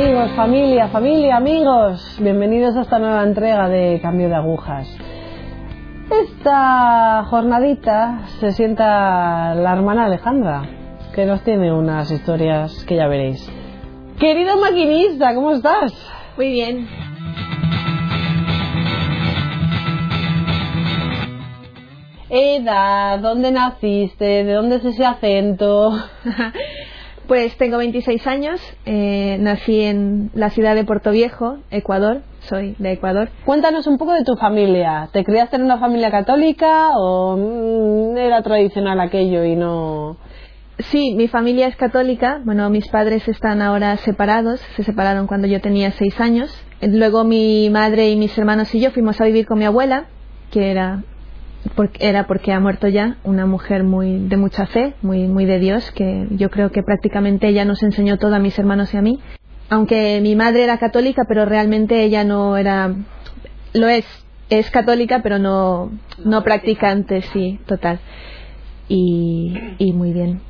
Amigos, familia, familia, amigos, bienvenidos a esta nueva entrega de Cambio de Agujas. Esta jornadita se sienta la hermana Alejandra, que nos tiene unas historias que ya veréis. Querido maquinista, ¿cómo estás? Muy bien. Edad, ¿dónde naciste? ¿De dónde es ese acento? Pues tengo 26 años, eh, nací en la ciudad de Puerto Viejo, Ecuador, soy de Ecuador. Cuéntanos un poco de tu familia. ¿Te criaste en una familia católica o mm, era tradicional aquello y no...? Sí, mi familia es católica. Bueno, mis padres están ahora separados. Se separaron cuando yo tenía seis años. Luego mi madre y mis hermanos y yo fuimos a vivir con mi abuela, que era era porque ha muerto ya una mujer muy de mucha fe, muy muy de Dios, que yo creo que prácticamente ella nos enseñó todo a mis hermanos y a mí. Aunque mi madre era católica, pero realmente ella no era lo es es católica, pero no no practicante, sí, total. Y, y muy bien.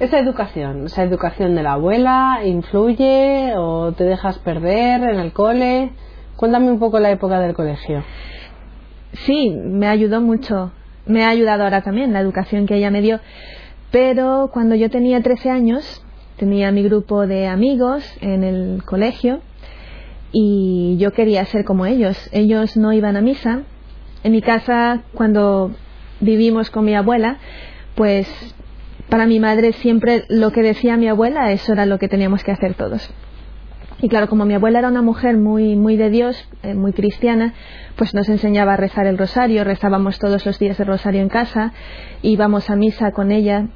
Esa educación, esa educación de la abuela, ¿influye o te dejas perder en el cole? Cuéntame un poco la época del colegio. Sí, me ayudó mucho. Me ha ayudado ahora también la educación que ella me dio. Pero cuando yo tenía 13 años, tenía mi grupo de amigos en el colegio y yo quería ser como ellos. Ellos no iban a misa. En mi casa, cuando vivimos con mi abuela, pues para mi madre siempre lo que decía mi abuela, eso era lo que teníamos que hacer todos. Y claro, como mi abuela era una mujer muy, muy de Dios, eh, muy cristiana, pues nos enseñaba a rezar el rosario, rezábamos todos los días el rosario en casa, íbamos a misa con ella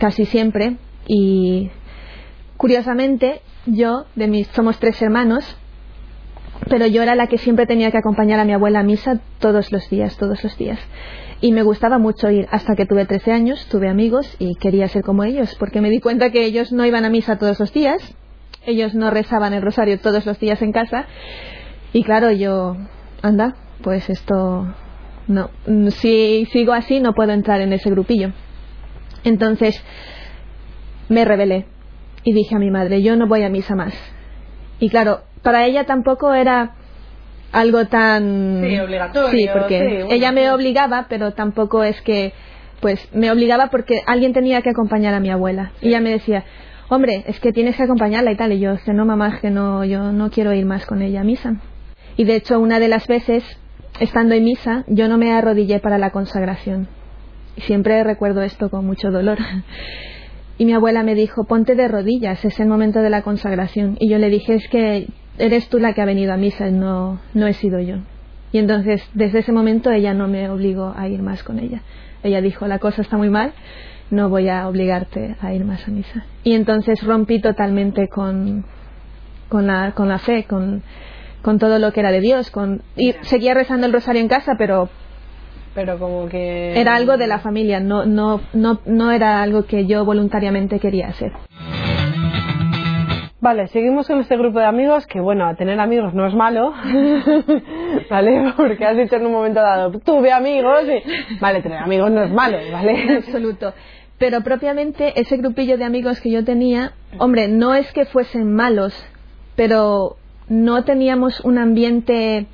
casi siempre y curiosamente yo, de mis, somos tres hermanos, pero yo era la que siempre tenía que acompañar a mi abuela a misa todos los días, todos los días. Y me gustaba mucho ir hasta que tuve 13 años, tuve amigos y quería ser como ellos, porque me di cuenta que ellos no iban a misa todos los días, ellos no rezaban el rosario todos los días en casa. Y claro, yo, anda, pues esto, no, si sigo así no puedo entrar en ese grupillo. Entonces me rebelé y dije a mi madre, yo no voy a misa más. Y claro, para ella tampoco era algo tan... Sí, obligatorio. Sí, porque ella me obligaba, pero tampoco es que... Pues me obligaba porque alguien tenía que acompañar a mi abuela. Y ella me decía, hombre, es que tienes que acompañarla y tal. Y yo, no, mamá, es que no, yo no quiero ir más con ella a misa. Y de hecho, una de las veces, estando en misa, yo no me arrodillé para la consagración. Y siempre recuerdo esto con mucho dolor. Y mi abuela me dijo, ponte de rodillas, es el momento de la consagración. Y yo le dije, es que eres tú la que ha venido a misa, no, no he sido yo. Y entonces, desde ese momento, ella no me obligó a ir más con ella. Ella dijo, la cosa está muy mal, no voy a obligarte a ir más a misa. Y entonces rompí totalmente con, con, la, con la fe, con, con todo lo que era de Dios. Con, y seguía rezando el rosario en casa, pero pero como que era algo de la familia, no, no, no, no era algo que yo voluntariamente quería hacer. Vale, seguimos con este grupo de amigos que, bueno, tener amigos no es malo, ¿vale? Porque has dicho en un momento dado, tuve amigos y... Vale, tener amigos no es malo, ¿vale? En absoluto. Pero propiamente ese grupillo de amigos que yo tenía, hombre, no es que fuesen malos, pero no teníamos un ambiente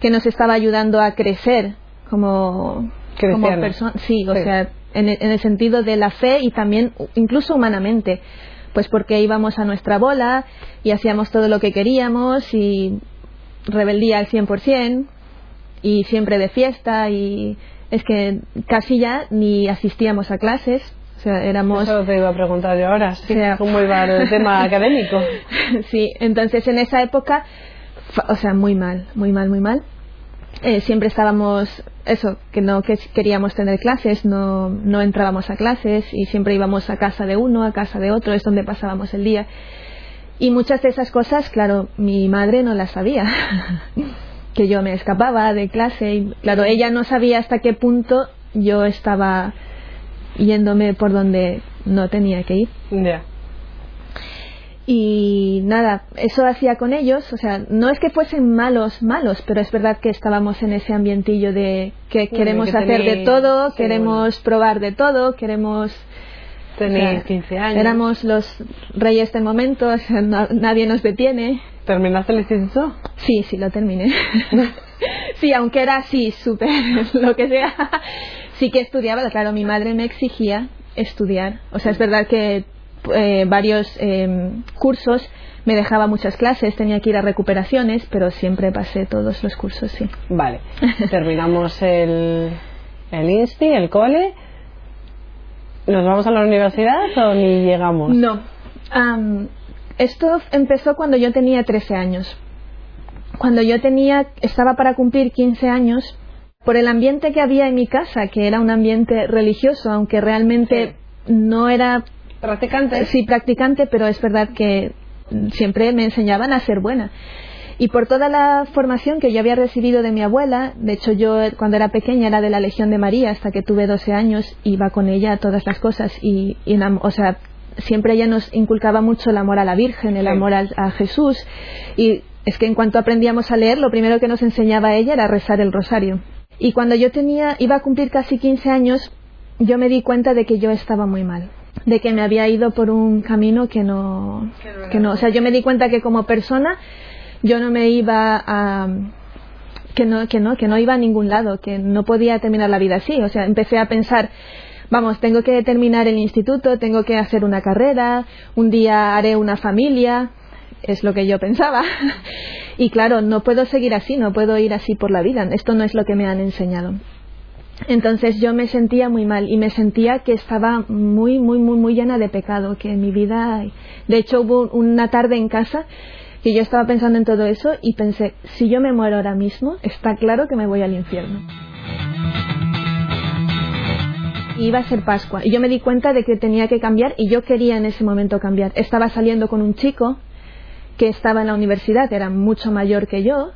que nos estaba ayudando a crecer como, como personas. Sí, o sea, en en el sentido de la fe y también incluso humanamente pues porque íbamos a nuestra bola y hacíamos todo lo que queríamos y rebeldía al 100% y siempre de fiesta y es que casi ya ni asistíamos a clases. O sea, éramos... Eso te iba a preguntar yo ahora, ¿cómo iba el tema académico? sí, entonces en esa época, o sea, muy mal, muy mal, muy mal. Eh, siempre estábamos, eso, que no que queríamos tener clases, no, no entrábamos a clases y siempre íbamos a casa de uno, a casa de otro, es donde pasábamos el día. Y muchas de esas cosas, claro, mi madre no las sabía. que yo me escapaba de clase y, claro, ella no sabía hasta qué punto yo estaba yéndome por donde no tenía que ir. Y nada, eso hacía con ellos, o sea, no es que fuesen malos, malos, pero es verdad que estábamos en ese ambientillo de que queremos hacer de todo, queremos probar de todo, queremos Tenéis 15 años. Éramos los reyes del momento, o sea, no- nadie nos detiene. ¿Terminaste el instituto? Sí, sí, lo terminé. sí, aunque era así, súper, lo que sea. Sí que estudiaba, claro, mi madre me exigía estudiar. O sea, es verdad que eh, varios eh, cursos me dejaba muchas clases, tenía que ir a recuperaciones, pero siempre pasé todos los cursos, sí. Vale. Terminamos el, el insti, el cole. ¿Nos vamos a la universidad o ni llegamos? No. Am, esto empezó cuando yo tenía 13 años. Cuando yo tenía, estaba para cumplir 15 años, por el ambiente que había en mi casa, que era un ambiente religioso, aunque realmente no era ¿Practicante? sí practicante, pero es verdad que siempre me enseñaban a ser buena. Y por toda la formación que yo había recibido de mi abuela, de hecho yo cuando era pequeña era de la Legión de María hasta que tuve 12 años, iba con ella a todas las cosas. Y, y o sea, siempre ella nos inculcaba mucho el amor a la Virgen, el amor al- a, Jesús. Y es que en cuanto aprendíamos a leer, lo primero que nos enseñaba ella era rezar el rosario. Y cuando yo tenía iba a cumplir casi 15 años, yo me di cuenta de que yo estaba muy mal, de que me había ido por un camino que no, que no, o sea, yo me di cuenta que como persona yo no me iba a que no, que no, que no iba a ningún lado, que no podía terminar la vida así, o sea, empecé a pensar Vamos, tengo que terminar el instituto, tengo que hacer una carrera, un día haré una familia, es lo que yo pensaba. y claro, no puedo seguir así, no puedo ir así por la vida, esto no es lo que me han enseñado. Entonces yo me sentía muy mal y me sentía que estaba muy, muy, muy, muy llena de pecado, que mi vida... De hecho hubo una tarde en casa que yo estaba pensando en todo eso y pensé, si yo me muero ahora mismo, está claro que me voy al infierno. Iba a ser Pascua y yo me di cuenta de que tenía que cambiar y yo quería en ese momento cambiar. Estaba saliendo con un chico que estaba en la universidad, era mucho mayor que yo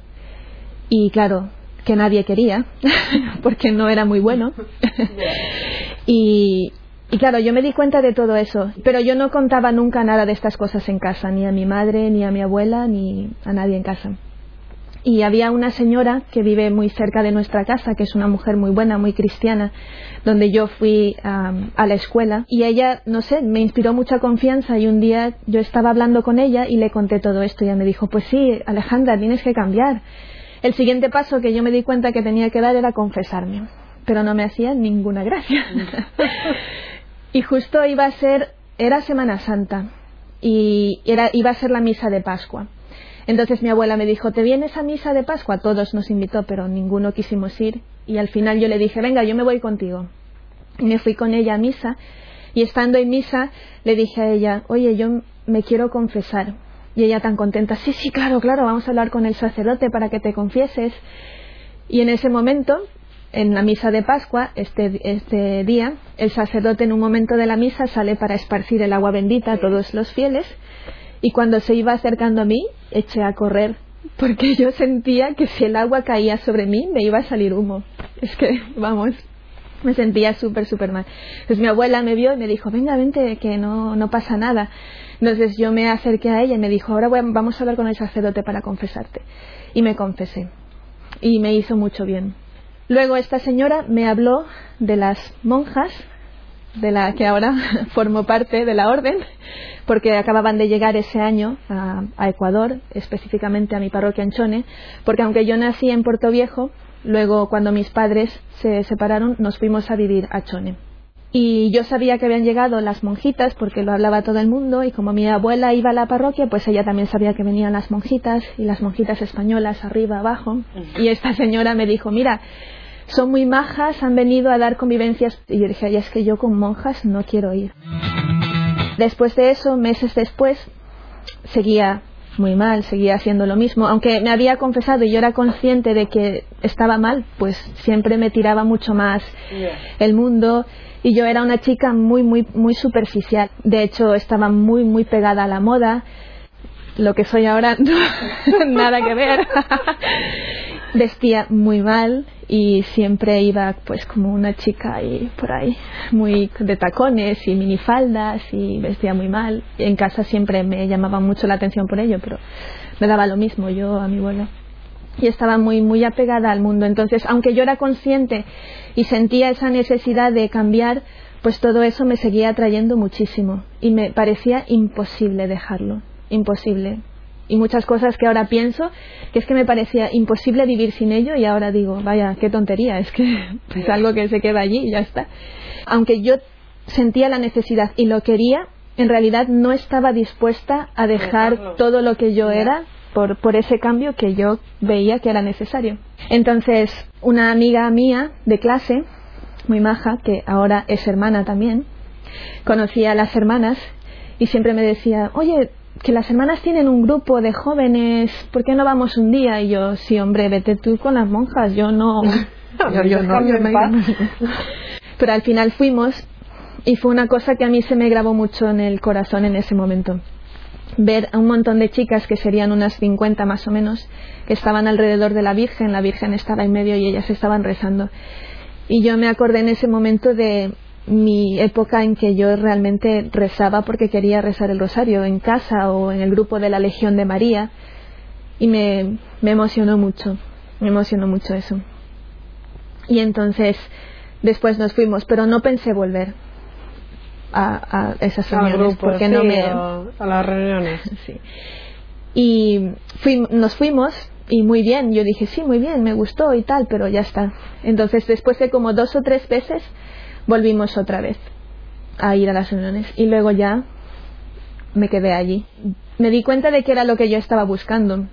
y claro, que nadie quería porque no era muy bueno. y, y claro, yo me di cuenta de todo eso, pero yo no contaba nunca nada de estas cosas en casa, ni a mi madre, ni a mi abuela, ni a nadie en casa. Y había una señora que vive muy cerca de nuestra casa, que es una mujer muy buena, muy cristiana, donde yo fui a la escuela. Y ella, no sé, me inspiró mucha confianza y un día yo estaba hablando con ella y le conté todo esto. Y ella me dijo, pues sí, Alejandra, tienes que cambiar. El siguiente paso que yo me di cuenta que tenía que dar era confesarme, pero no me hacía ninguna gracia. y justo iba a ser, era Semana Santa y era, iba a ser la misa de Pascua. Entonces mi abuela me dijo, ¿te vienes a misa de Pascua? Todos nos invitó, pero ninguno quisimos ir. Y al final yo le dije, venga, yo me voy contigo. Y me fui con ella a misa. Y estando en misa, le dije a ella, oye, yo me quiero confesar. Y ella tan contenta, sí, sí, claro, claro, vamos a hablar con el sacerdote para que te confieses. Y en ese momento, en la misa de Pascua, este, este día, el sacerdote en un momento de la misa sale para esparcir el agua bendita a todos los fieles. Y cuando se iba acercando a mí, eché a correr, porque yo sentía que si el agua caía sobre mí, me iba a salir humo. Es que, vamos, me sentía súper, súper mal. Entonces mi abuela me vio y me dijo, venga, vente, que no, no pasa nada. Entonces yo me acerqué a ella y me dijo, ahora voy- vamos a hablar con el sacerdote para confesarte. Y me confesé. Y me hizo mucho bien. Luego esta señora me habló de las monjas de la que ahora formo parte de la orden, porque acababan de llegar ese año a, a Ecuador, específicamente a mi parroquia en Chone, porque aunque yo nací en Puerto Viejo, luego cuando mis padres se separaron nos fuimos a vivir a Chone. Y yo sabía que habían llegado las monjitas porque lo hablaba todo el mundo y como mi abuela iba a la parroquia, pues ella también sabía que venían las monjitas y las monjitas españolas arriba, abajo. Y esta señora me dijo, mira, son muy majas, han venido a dar convivencias. Y yo dije, es que yo con monjas no quiero ir. Después de eso, meses después, seguía muy mal, seguía haciendo lo mismo. Aunque me había confesado y yo era consciente de que estaba mal, pues siempre me tiraba mucho más el mundo y yo era una chica muy, muy, muy superficial. De hecho, estaba muy, muy pegada a la moda. Lo que soy ahora, no, nada que ver. Vestía muy mal y siempre iba pues como una chica ahí por ahí, muy de tacones y minifaldas y vestía muy mal. Y en casa siempre me llamaba mucho la atención por ello, pero me daba lo mismo yo a mi vuelo y estaba muy muy apegada al mundo entonces aunque yo era consciente y sentía esa necesidad de cambiar pues todo eso me seguía atrayendo muchísimo y me parecía imposible dejarlo, imposible. Y muchas cosas que ahora pienso, que es que me parecía imposible vivir sin ello y ahora digo, vaya, qué tontería, es que es algo que se queda allí y ya está. Aunque yo sentía la necesidad y lo quería, en realidad no estaba dispuesta a dejar todo lo que yo era por, por ese cambio que yo veía que era necesario. Entonces, una amiga mía de clase, muy maja, que ahora es hermana también, conocía a las hermanas y siempre me decía, oye, que las hermanas tienen un grupo de jóvenes, ¿por qué no vamos un día? Y yo, sí, hombre, vete tú con las monjas, yo no. yo, no, Pero al final fuimos y fue una cosa que a mí se me grabó mucho en el corazón en ese momento. Ver a un montón de chicas, que serían unas 50 más o menos, que estaban alrededor de la Virgen, la Virgen estaba en medio y ellas estaban rezando. Y yo me acordé en ese momento de mi época en que yo realmente rezaba porque quería rezar el rosario en casa o en el grupo de la Legión de María y me, me emocionó mucho, me emocionó mucho eso. Y entonces después nos fuimos, pero no pensé volver a, esas reuniones porque no me a las reuniones sí. y nos fuimos y muy bien yo dije sí muy bien me gustó y tal pero ya está entonces después de como dos o tres veces volvimos otra vez a ir a las reuniones y luego ya me quedé allí. Me di cuenta de que era lo que yo estaba buscando.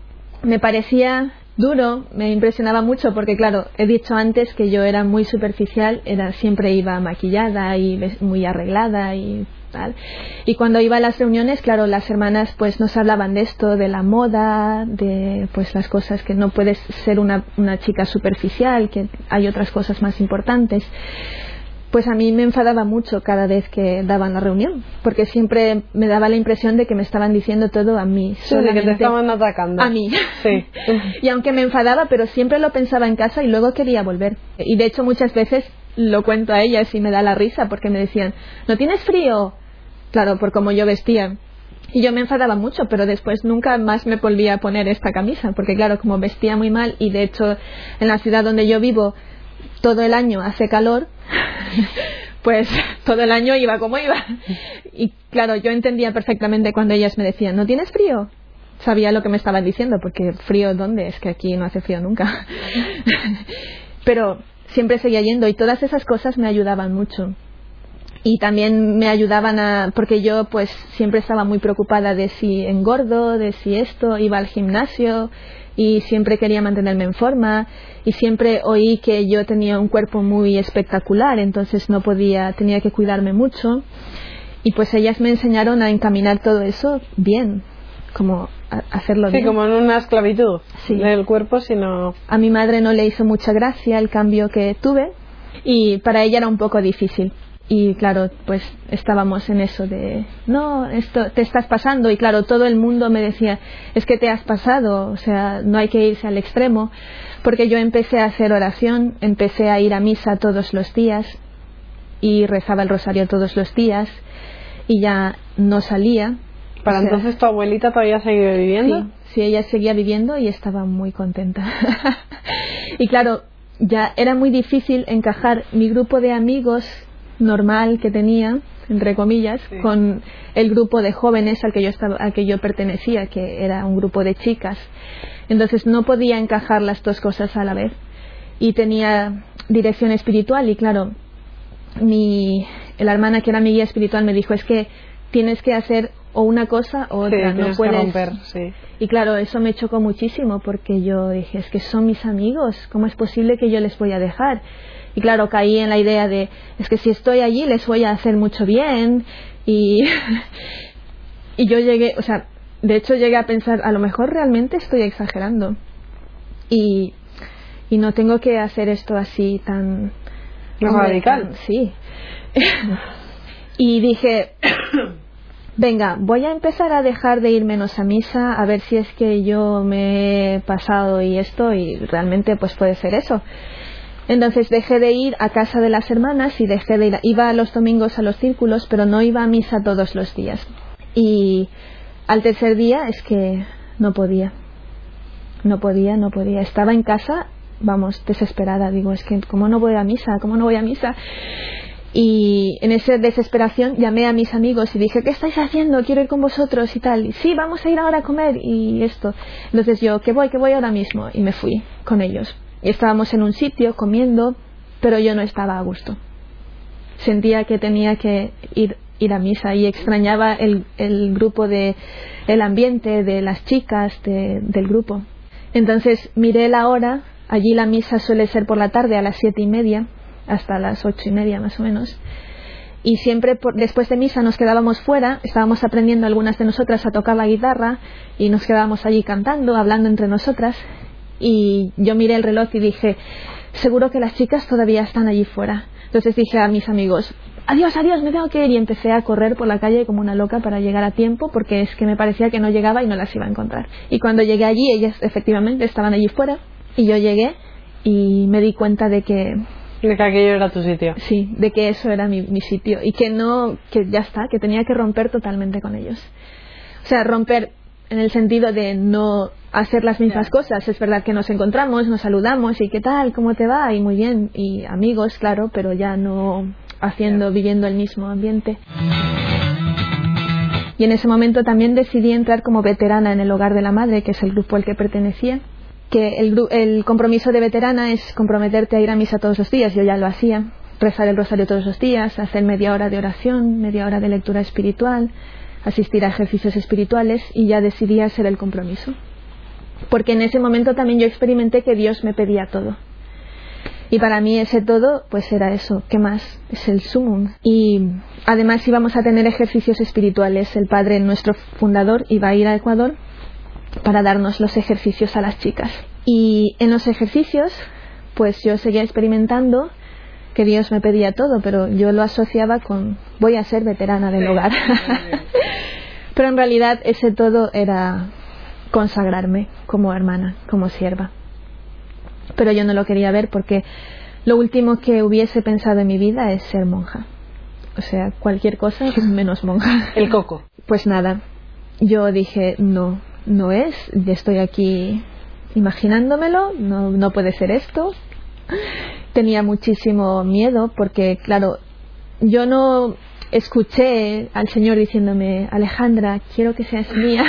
Me parecía duro, me impresionaba mucho porque claro, he dicho antes que yo era muy superficial, era siempre iba maquillada y muy arreglada y tal. Y cuando iba a las reuniones, claro, las hermanas pues nos hablaban de esto, de la moda, de pues las cosas que no puedes ser una, una chica superficial, que hay otras cosas más importantes pues a mí me enfadaba mucho cada vez que daban la reunión, porque siempre me daba la impresión de que me estaban diciendo todo a mí. Sí, de que te estaban atacando. A mí. Sí. y aunque me enfadaba, pero siempre lo pensaba en casa y luego quería volver. Y de hecho muchas veces lo cuento a ellas y me da la risa porque me decían, ¿no tienes frío? Claro, por cómo yo vestía. Y yo me enfadaba mucho, pero después nunca más me volvía a poner esta camisa, porque claro, como vestía muy mal y de hecho en la ciudad donde yo vivo todo el año hace calor, pues todo el año iba como iba. Y claro, yo entendía perfectamente cuando ellas me decían, ¿no tienes frío? Sabía lo que me estaban diciendo, porque frío, ¿dónde? Es que aquí no hace frío nunca. Pero siempre seguía yendo y todas esas cosas me ayudaban mucho. Y también me ayudaban a, porque yo pues siempre estaba muy preocupada de si engordo, de si esto, iba al gimnasio, y siempre quería mantenerme en forma y siempre oí que yo tenía un cuerpo muy espectacular, entonces no podía, tenía que cuidarme mucho. Y pues ellas me enseñaron a encaminar todo eso bien, como hacerlo bien. Sí, como en una esclavitud del cuerpo, sino... A mi madre no le hizo mucha gracia el cambio que tuve y para ella era un poco difícil y claro, pues estábamos en eso de, no, esto te estás pasando y claro, todo el mundo me decía, es que te has pasado, o sea, no hay que irse al extremo, porque yo empecé a hacer oración, empecé a ir a misa todos los días y rezaba el rosario todos los días y ya no salía. ¿Para entonces tu abuelita todavía seguía viviendo? Sí, sí, ella seguía viviendo y estaba muy contenta. y claro, ya era muy difícil encajar mi grupo de amigos normal que tenía entre comillas con el grupo de jóvenes al que yo estaba al que yo pertenecía que era un grupo de chicas. Entonces no podía encajar las dos cosas a la vez. Y tenía dirección espiritual y claro mi la hermana que era mi guía espiritual me dijo es que tienes que hacer o una cosa o otra no puedes romper, y claro eso me chocó muchísimo porque yo dije es que son mis amigos cómo es posible que yo les voy a dejar y claro, caí en la idea de, es que si estoy allí les voy a hacer mucho bien. Y, y yo llegué, o sea, de hecho llegué a pensar, a lo mejor realmente estoy exagerando. Y, y no tengo que hacer esto así tan... radical. sí. y dije, venga, voy a empezar a dejar de ir menos a misa, a ver si es que yo me he pasado y esto, y realmente pues puede ser eso. Entonces dejé de ir a casa de las hermanas y dejé de ir. Iba los domingos a los círculos, pero no iba a misa todos los días. Y al tercer día es que no podía. No podía, no podía. Estaba en casa, vamos, desesperada. Digo, es que, ¿cómo no voy a misa? ¿Cómo no voy a misa? Y en esa desesperación llamé a mis amigos y dije, ¿qué estáis haciendo? Quiero ir con vosotros y tal. Y, sí, vamos a ir ahora a comer y esto. Entonces yo, que voy, que voy ahora mismo. Y me fui con ellos. Y estábamos en un sitio comiendo, pero yo no estaba a gusto. Sentía que tenía que ir, ir a misa y extrañaba el, el grupo de, el ambiente de las chicas del grupo. Entonces miré la hora, allí la misa suele ser por la tarde a las siete y media, hasta las ocho y media más o menos. Y siempre después de misa nos quedábamos fuera, estábamos aprendiendo algunas de nosotras a tocar la guitarra y nos quedábamos allí cantando, hablando entre nosotras. Y yo miré el reloj y dije, seguro que las chicas todavía están allí fuera. Entonces dije a mis amigos, adiós, adiós, me tengo que ir. Y empecé a correr por la calle como una loca para llegar a tiempo porque es que me parecía que no llegaba y no las iba a encontrar. Y cuando llegué allí, ellas efectivamente estaban allí fuera y yo llegué y me di cuenta de que de que aquello era tu sitio. Sí, de que eso era mi, mi, sitio y que no, que ya está, que tenía que romper totalmente con ellos. O sea, romper en el sentido de no hacer las mismas cosas. Es verdad que nos encontramos, nos saludamos y qué tal, cómo te va y muy bien y amigos, claro, pero ya no haciendo, viviendo el mismo ambiente. Y en ese momento también decidí entrar como veterana en el hogar de la madre, que es el grupo al que pertenecía que el, el compromiso de veterana es comprometerte a ir a misa todos los días, yo ya lo hacía, rezar el rosario todos los días, hacer media hora de oración, media hora de lectura espiritual, asistir a ejercicios espirituales y ya decidí hacer el compromiso. Porque en ese momento también yo experimenté que Dios me pedía todo. Y para mí ese todo, pues era eso, ¿qué más? Es el sumum. Y además íbamos a tener ejercicios espirituales. El padre, nuestro fundador, iba a ir a Ecuador para darnos los ejercicios a las chicas. Y en los ejercicios, pues yo seguía experimentando que Dios me pedía todo, pero yo lo asociaba con voy a ser veterana del hogar. pero en realidad ese todo era consagrarme como hermana, como sierva. Pero yo no lo quería ver porque lo último que hubiese pensado en mi vida es ser monja. O sea, cualquier cosa menos monja. El coco. Pues nada, yo dije, no, no es, estoy aquí imaginándomelo, no, no puede ser esto. Tenía muchísimo miedo porque, claro, yo no escuché al Señor diciéndome, Alejandra, quiero que seas mía,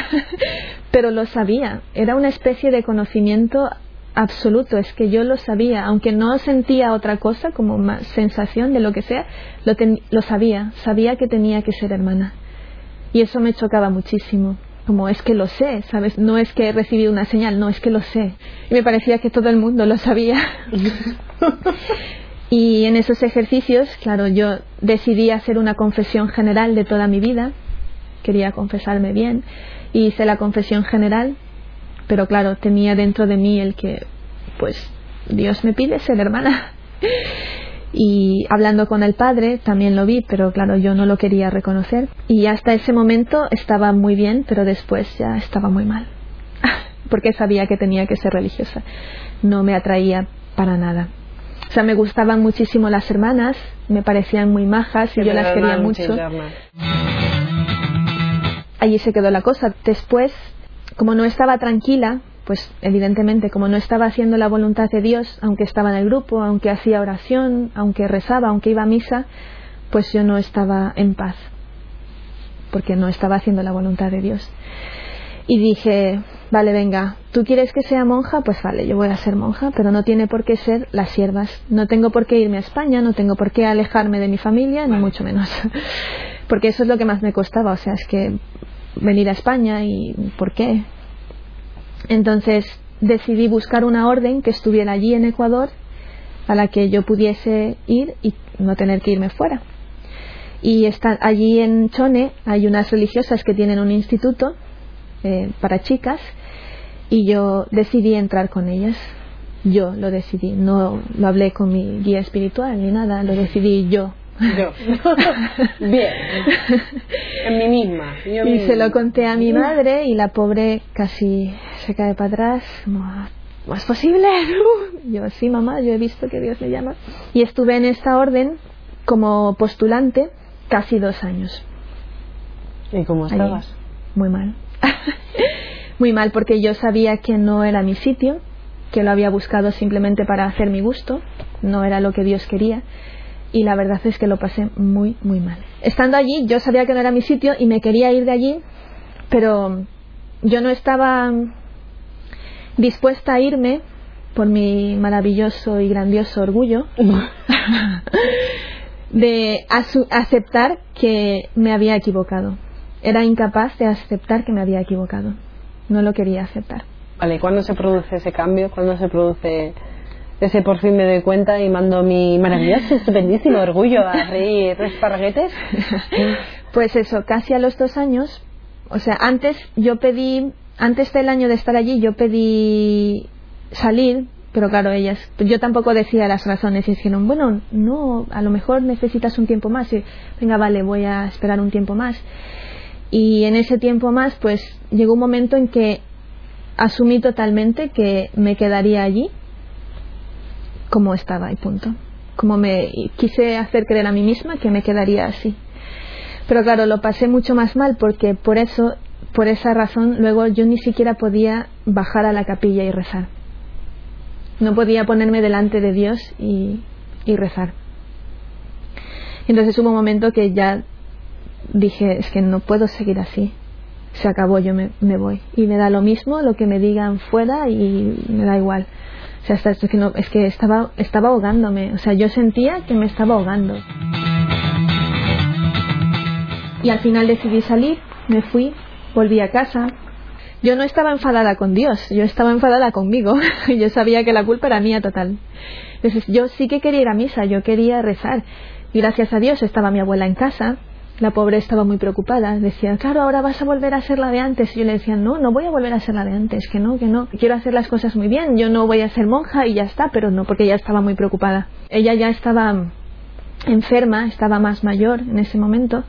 pero lo sabía, era una especie de conocimiento absoluto, es que yo lo sabía, aunque no sentía otra cosa como sensación de lo que sea, lo, lo sabía, sabía que tenía que ser hermana. Y eso me chocaba muchísimo como es que lo sé, ¿sabes? No es que he recibido una señal, no, es que lo sé. Y me parecía que todo el mundo lo sabía. y en esos ejercicios, claro, yo decidí hacer una confesión general de toda mi vida. Quería confesarme bien. Y hice la confesión general, pero claro, tenía dentro de mí el que, pues, Dios me pide ser hermana. Y hablando con el padre también lo vi, pero claro, yo no lo quería reconocer. Y hasta ese momento estaba muy bien, pero después ya estaba muy mal, porque sabía que tenía que ser religiosa. No me atraía para nada. O sea, me gustaban muchísimo las hermanas, me parecían muy majas y yo las quería mucho. Allí se quedó la cosa. Después, como no estaba tranquila, pues evidentemente como no estaba haciendo la voluntad de Dios, aunque estaba en el grupo, aunque hacía oración, aunque rezaba, aunque iba a misa, pues yo no estaba en paz, porque no estaba haciendo la voluntad de Dios. Y dije, vale, venga, ¿tú quieres que sea monja? Pues vale, yo voy a ser monja, pero no tiene por qué ser las siervas. No tengo por qué irme a España, no tengo por qué alejarme de mi familia, ni mucho menos. Porque eso es lo que más me costaba, o sea, es que venir a España y ¿por qué? Entonces decidí buscar una orden que estuviera allí en Ecuador a la que yo pudiese ir y no tener que irme fuera. Y está, allí en Chone hay unas religiosas que tienen un instituto eh, para chicas y yo decidí entrar con ellas. Yo lo decidí, no lo hablé con mi guía espiritual ni nada, lo decidí yo. Yo. Bien. En mí misma. y se lo conté a mi madre y la pobre casi se cae para atrás. ¿Cómo es posible? Yo, sí, mamá, yo he visto que Dios me llama. Y estuve en esta orden como postulante casi dos años. ¿Y cómo estabas? Muy mal. Muy mal porque yo sabía que no era mi sitio, que lo había buscado simplemente para hacer mi gusto, no era lo que Dios quería y la verdad es que lo pasé muy, muy mal. Estando allí, yo sabía que no era mi sitio y me quería ir de allí, pero yo no estaba dispuesta a irme por mi maravilloso y grandioso orgullo de aceptar que me había equivocado. Era incapaz de aceptar que me había equivocado. No lo quería aceptar. Vale, ¿cuándo se produce ese cambio? ¿Cuándo se produce ese por fin me doy cuenta y mando mi maravilloso, estupendísimo orgullo a reír esparguetes? pues eso, casi a los dos años. O sea, antes yo pedí, antes del año de estar allí, yo pedí salir, pero claro, ellas, yo tampoco decía las razones y dijeron, bueno, no, a lo mejor necesitas un tiempo más. Y, venga, vale, voy a esperar un tiempo más. Y en ese tiempo más, pues llegó un momento en que asumí totalmente que me quedaría allí como estaba y punto. Como me quise hacer creer a mí misma que me quedaría así. Pero claro, lo pasé mucho más mal porque por eso, por esa razón, luego yo ni siquiera podía bajar a la capilla y rezar. No podía ponerme delante de Dios y, y rezar. Entonces hubo un momento que ya dije, es que no puedo seguir así se acabó, yo me, voy. Y me da lo mismo lo que me digan fuera y me da igual. O sea, es que, no, es que estaba, estaba ahogándome. O sea, yo sentía que me estaba ahogando. Y al final decidí salir, me fui, volví a casa. Yo no estaba enfadada con Dios, yo estaba enfadada conmigo. yo sabía que la culpa era mía total. Entonces yo sí que quería ir a misa, yo quería rezar. Y gracias a Dios estaba mi abuela en casa, la pobre estaba muy preocupada. Decía, claro, ahora vas a volver a ser la de antes. Y yo le decía, no, no voy a volver a ser la de antes, que no, que no. Quiero hacer las cosas muy bien. Yo no voy a ser monja y ya está, pero no, porque ella estaba muy preocupada. Ella ya estaba enferma, estaba más mayor en ese momento.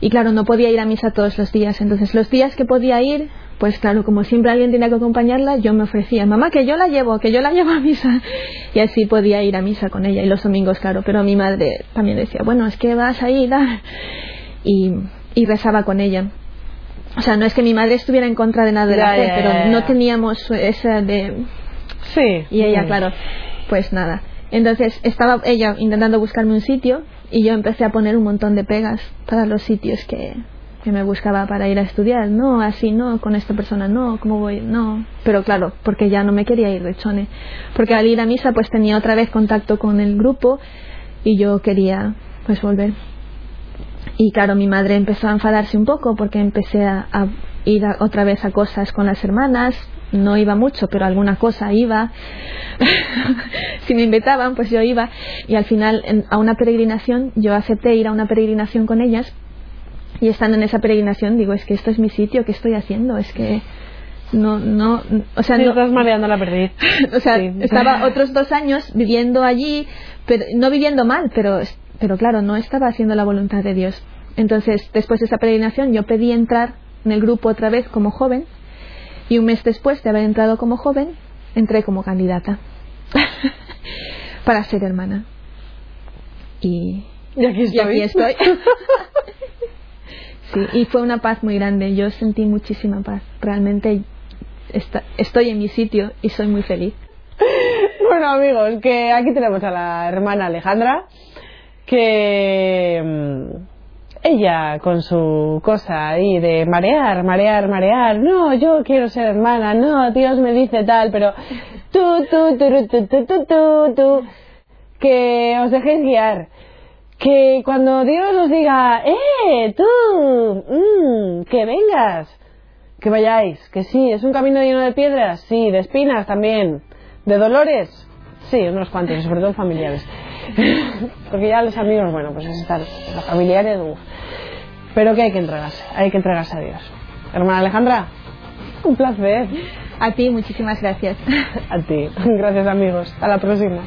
Y claro, no podía ir a misa todos los días. Entonces, los días que podía ir, pues claro, como siempre alguien tenía que acompañarla, yo me ofrecía, mamá, que yo la llevo, que yo la llevo a misa. Y así podía ir a misa con ella. Y los domingos, claro, pero mi madre también decía, bueno, es que vas a ir. Y, y rezaba con ella. O sea, no es que mi madre estuviera en contra de nada de la fe, pero no teníamos esa de... Sí. Y ella, claro, pues nada. Entonces estaba ella intentando buscarme un sitio y yo empecé a poner un montón de pegas para los sitios que, que me buscaba para ir a estudiar. No, así no, con esta persona no, ¿cómo voy? No. Pero claro, porque ya no me quería ir de chone. Porque al ir a misa pues tenía otra vez contacto con el grupo y yo quería pues volver. Y claro, mi madre empezó a enfadarse un poco porque empecé a, ir otra vez a cosas con las hermanas. No iba mucho, pero alguna cosa iba. si me invitaban, pues yo iba. Y al final, a una peregrinación, yo acepté ir a una peregrinación con ellas y estando en esa peregrinación digo, es que esto es mi sitio, ¿qué estoy haciendo? Es que no, no, o sea, no estás mareando la perdiz. o sea, estaba otros dos años viviendo allí, pero no viviendo mal, pero, pero claro, no estaba haciendo la voluntad de Dios. Entonces, después de esa peregrinación, yo pedí entrar en el grupo otra vez como joven y un mes después de haber entrado como joven, entré como candidata para ser hermana. Y, y aquí estoy. Y aquí estoy. Sí, y fue una paz muy grande. Yo sentí muchísima paz. Realmente estoy en mi sitio y soy muy feliz. Bueno, amigos, que aquí tenemos a la hermana Alejandra, que mm, ella con su cosa ahí de marear, marear, marear, no, yo quiero ser hermana, no, Dios me dice tal, pero tú, tú, tú, tú, tú, tú, tú, tú, que os dejéis guiar que cuando Dios os diga, ¡eh, tú! Mm, ¡Que vengas! Que vayáis, que sí, es un camino lleno de piedras, sí, de espinas también, de dolores, sí, unos cuantos, sobre todo familiares. Porque ya los amigos, bueno, pues es estar, los familiares, pero que hay que entregarse, hay que entregarse a Dios. Hermana Alejandra, un placer. A ti, muchísimas gracias. A ti, gracias amigos, hasta la próxima.